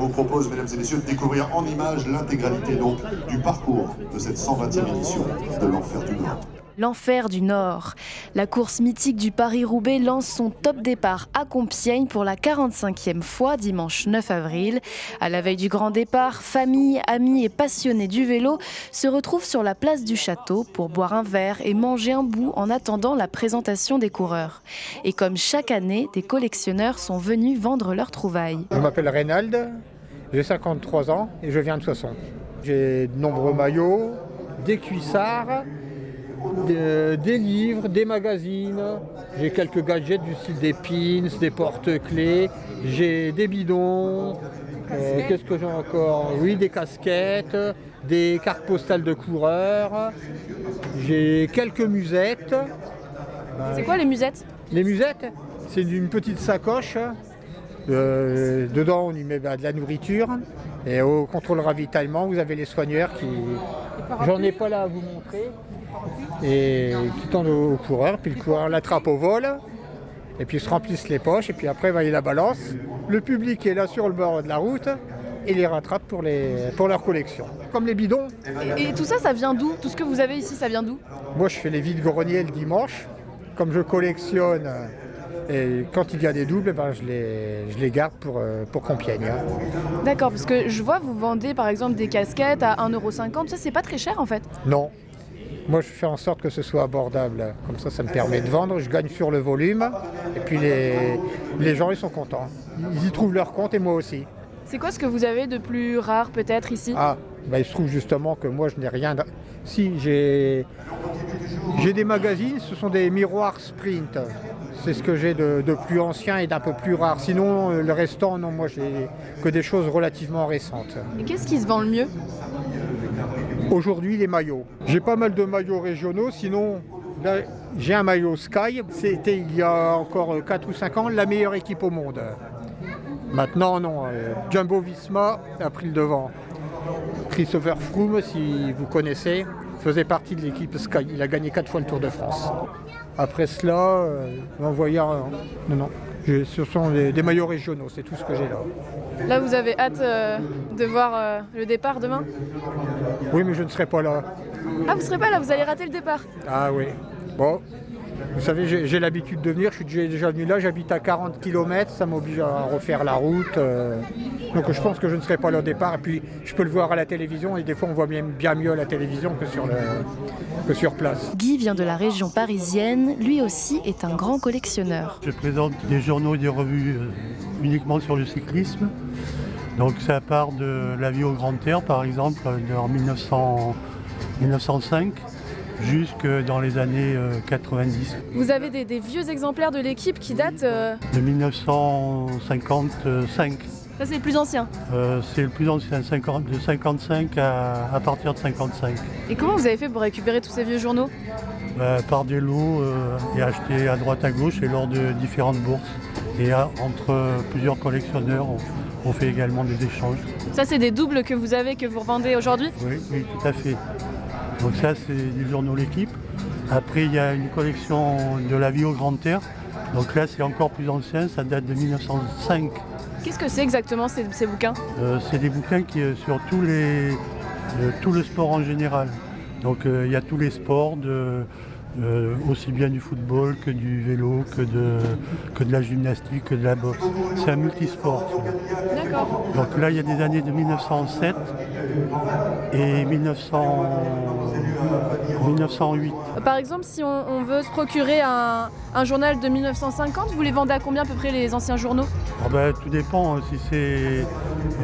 On vous propose, mesdames et messieurs, de découvrir en images l'intégralité donc du parcours de cette 120e édition de l'Enfer du Nord. L'enfer du Nord. La course mythique du Paris-Roubaix lance son top départ à Compiègne pour la 45e fois dimanche 9 avril. À la veille du grand départ, famille, amis et passionnés du vélo se retrouvent sur la place du château pour boire un verre et manger un bout en attendant la présentation des coureurs. Et comme chaque année, des collectionneurs sont venus vendre leurs trouvailles. Je m'appelle Reynald, j'ai 53 ans et je viens de Soissons. J'ai de nombreux maillots, des cuissards, de- des livres, des magazines. J'ai quelques gadgets du style des pins, des porte-clés. J'ai des bidons. Euh, Qu'est-ce que j'ai encore? Oui, des casquettes, des cartes postales de coureurs. J'ai quelques musettes. C'est quoi les musettes? Les musettes, c'est une petite sacoche. Euh, dedans, on y met bah, de la nourriture. Et au contrôle ravitaillement, vous avez les soigneurs qui. J'en ai pas là à vous montrer. Et qui tendent au coureur. Puis le coureur l'attrape au vol. Et puis ils se remplissent les poches. Et puis après, bah, il la balance. Le public est là sur le bord de la route. Et les rattrape pour, les, pour leur collection. Comme les bidons. et, et tout ça, ça vient d'où? Tout ce que vous avez ici, ça vient d'où? Moi, je fais les vides-greniers le dimanche. Comme je collectionne, et quand il y a des doubles, eh ben, je, les, je les garde pour, euh, pour Compiègne. hein. D'accord, parce que je vois, vous vendez par exemple des casquettes à 1,50€. Ça, c'est pas très cher en fait. Non. Moi, je fais en sorte que ce soit abordable. Comme ça, ça me permet de vendre. Je gagne sur le volume. Et puis, les, les gens, ils sont contents. Ils y trouvent leur compte et moi aussi. C'est quoi ce que vous avez de plus rare peut-être ici? Ah, bah, il se trouve justement que moi, je n'ai rien. de- Si, j'ai j'ai des magazines, ce sont des miroirs sprint. C'est ce que j'ai de, de plus ancien et d'un peu plus rare. Sinon, euh, le restant, non, moi, j'ai que des choses relativement récentes. Et qu'est-ce qui se vend le mieux Aujourd'hui, les maillots. J'ai pas mal de maillots régionaux, sinon, là, j'ai un maillot Sky. C'était il y a encore 4 ou 5 ans la meilleure équipe au monde. Maintenant, non. euh, Jumbo Visma a pris le devant. Christopher Froome, si vous connaissez, faisait partie de l'équipe Sky. Il a gagné 4 fois le Tour de France. Après cela, euh, va voir. euh, non, non. Je- ce sont des, des maillots régionaux, c'est tout ce que j'ai là. Là, vous avez hâte euh, de voir euh, le départ demain? Oui, mais je ne serai pas là. Ah, vous serez pas là, vous allez rater le départ. Ah oui. Bon. Vous savez, j'ai l'habitude de venir, je suis déjà- déjà venu là, j'habite à 40 km, ça m'oblige à refaire la route. euh, donc je pense que je ne serai pas là au départ. Et puis je peux le voir à la télévision et des fois on voit bien, bien mieux à la télévision que sur, le, que sur place. Guy vient de la région parisienne, lui aussi est un grand collectionneur. Je présente des journaux et des revues euh, uniquement sur le cyclisme. Donc ça part de La vie au grand air par exemple en 1900 1905 jusque dans les années euh, 90. Vous avez des, des vieux exemplaires de l'équipe qui datent. euh, De 1955, Ça, c'est le plus ancien. euh, c'est le plus ancien, 50 de 55 à, à partir de 55. Et comment vous avez fait pour récupérer tous ces vieux journaux? Euh, par des lots euh, et achetés à droite à gauche et lors de différentes bourses. Et euh, entre plusieurs collectionneurs, on, on fait également des échanges. Ça, c'est des doubles que vous avez, que vous revendez aujourd'hui? Oui, oui, tout à fait. Donc ça, c'est du journaux L'équipe. Après, il y a une collection de la vie au grand air. Donc là, c'est encore plus ancien, ça date de 1905. Qu'est-ce que c'est exactement ces, ces bouquins? Euh, c'est des bouquins qui, euh, sur tous les, euh, tout le sport en général. Donc il y a tous les sports, de, euh, aussi bien du football que du vélo, que de, que de la gymnastique, que de la boxe. C'est un multisport. D'accord. Donc là, il y a des années de 1907 et 1900 1908. Par exemple, si on, on veut se procurer un, un journal de 1950, vous les vendez à combien à peu près les anciens journaux? Ah ben, tout dépend hein, si c'est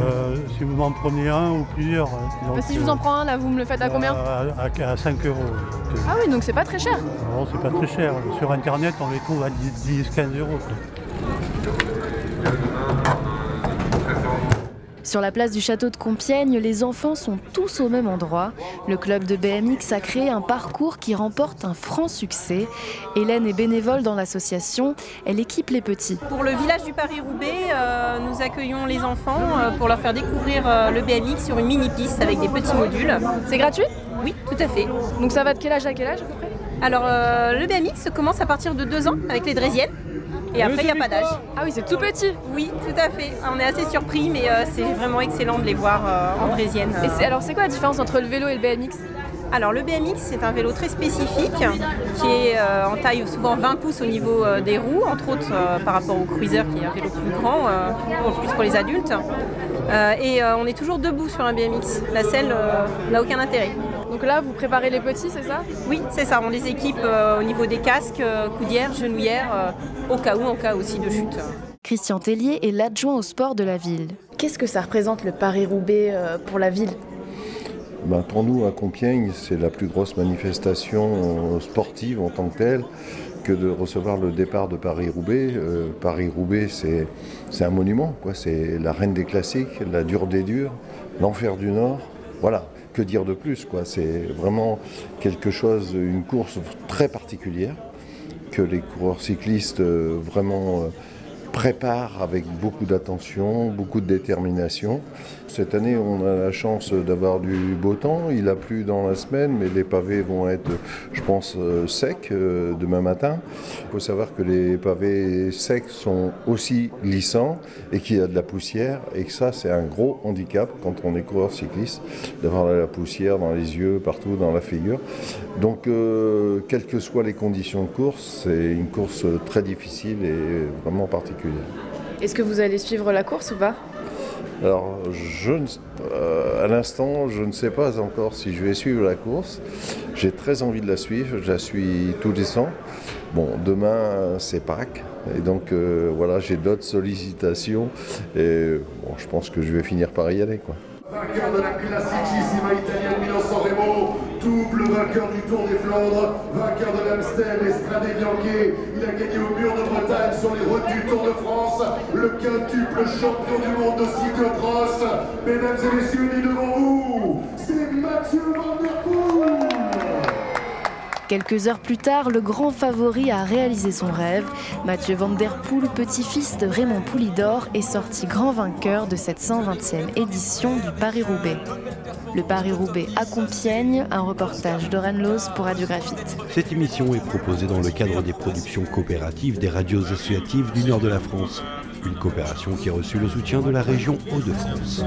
euh, si vous m'en prenez un ou plusieurs. hein. Bah, Si je vous en prends un, là, vous me le faites à combien à, à- à 5 euros. Donc, Ah oui, donc c'est pas très cher. non, c'est pas très cher. Sur internet, on les trouve à 10-15 euros. quoi. Sur la place du château de Compiègne, les enfants sont tous au même endroit. Le club de BMX a créé un parcours qui remporte un franc succès. Hélène est bénévole dans l'association. Elle équipe les petits. Pour le village du Paris-Roubaix, euh, nous accueillons les enfants euh, pour leur faire découvrir euh, le BMX sur une mini-piste avec des petits modules. C'est gratuit? Oui, tout à fait. Donc ça va de quel âge à quel âge à peu près? Alors, euh, le BMX commence à partir de 2 ans avec les Draisiennes. Et après, il n'y a pas d'âge. Ah oui, c'est tout petit. Oui, tout à fait. On est assez surpris, mais euh, c'est vraiment excellent de les voir euh, en draisienne. Et c'est- alors, c'est quoi la différence entre le vélo et le BMX? Alors le BMX c'est un vélo très spécifique qui est euh, en taille souvent 20 pouces au niveau euh, des roues, entre autres euh, par rapport au cruiser qui est un vélo plus grand, euh, pour- plus pour les adultes. Euh, et euh, on est toujours debout sur un BMX. La selle euh, n'a aucun intérêt. Donc là, vous préparez les petits, c'est ça? Oui, c'est ça, on les équipe euh, au niveau des casques, euh, coudières, genouillères, euh, au cas où, en cas aussi de chute. Christian Tellier est l'adjoint au sport de la ville. Qu'est-ce que ça représente le Paris-Roubaix euh, pour la ville? Ben, pour nous, à Compiègne, c'est la plus grosse manifestation sportive en tant que telle que de recevoir le départ de Paris-Roubaix. Euh, Paris-Roubaix, c'est, c'est un monument, quoi. c'est la reine des classiques, la dure des durs, l'enfer du Nord. Voilà, que dire de plus quoi. C'est vraiment quelque chose, une course très particulière que les coureurs cyclistes euh, vraiment préparent avec beaucoup d'attention, beaucoup de détermination. Cette année, on a la chance d'avoir du beau temps. Il a plu dans la semaine, mais les pavés vont être, je pense, euh, secs euh, demain matin. Il faut savoir que les pavés secs sont aussi glissants et qu'il y a de la poussière. Et que ça, c'est un gros handicap quand on est coureur cycliste, d'avoir de la poussière dans les yeux, partout, dans la figure. Donc, euh, quelles que soient les conditions de course, c'est une course très difficile et vraiment particulière. Est-ce que vous allez suivre la course ou pas? Alors, je ne- euh, à l'instant, je ne sais pas encore si je vais suivre la course. J'ai très envie de la suivre. Je la suis tous les ans. Bon, demain, c'est Pâques. Et donc, euh, voilà, j'ai d'autres sollicitations. Et bon, je pense que je vais finir par y aller. Quoi. Vainqueur de la Classicissima italienne Milan-San Remo, double vainqueur du Tour des Flandres, vainqueur de l'Amstel et Strade Bianche. Il a gagné au mur de Bretagne sur les routes du Tour de France, le quintuple champion du monde de cyclocross. Mesdames et messieurs, Quelques heures plus tard, le grand favori a réalisé son rêve. Mathieu Van Der Poel, petit-fils de Raymond Poulidor, est sorti grand vainqueur de cette 120e édition du Paris-Roubaix. Le Paris-Roubaix à un reportage d'Oran Loz pour Radio Graphite. Cette émission est proposée dans le cadre des productions coopératives des radios associatives du nord de la France. Une coopération qui a reçu le soutien de la région Hauts-de-France.